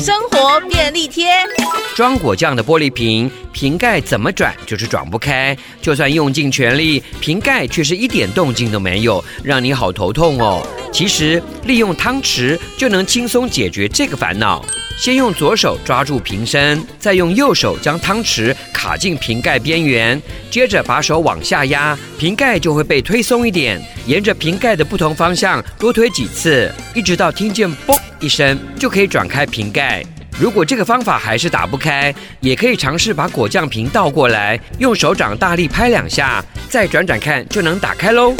生活便利贴。装果酱的玻璃瓶，瓶盖怎么转就是转不开，就算用尽全力，瓶盖却是一点动静都没有，让你好头痛哦。其实利用汤匙就能轻松解决这个烦恼。先用左手抓住瓶身，再用右手将汤匙卡进瓶盖边缘，接着把手往下压，瓶盖就会被推松一点。沿着瓶盖的不同方向多推几次，一直到听见“嘣”一声，就可以转开瓶盖。如果这个方法还是打不开，也可以尝试把果酱瓶倒过来，用手掌大力拍两下，再转转看，就能打开喽。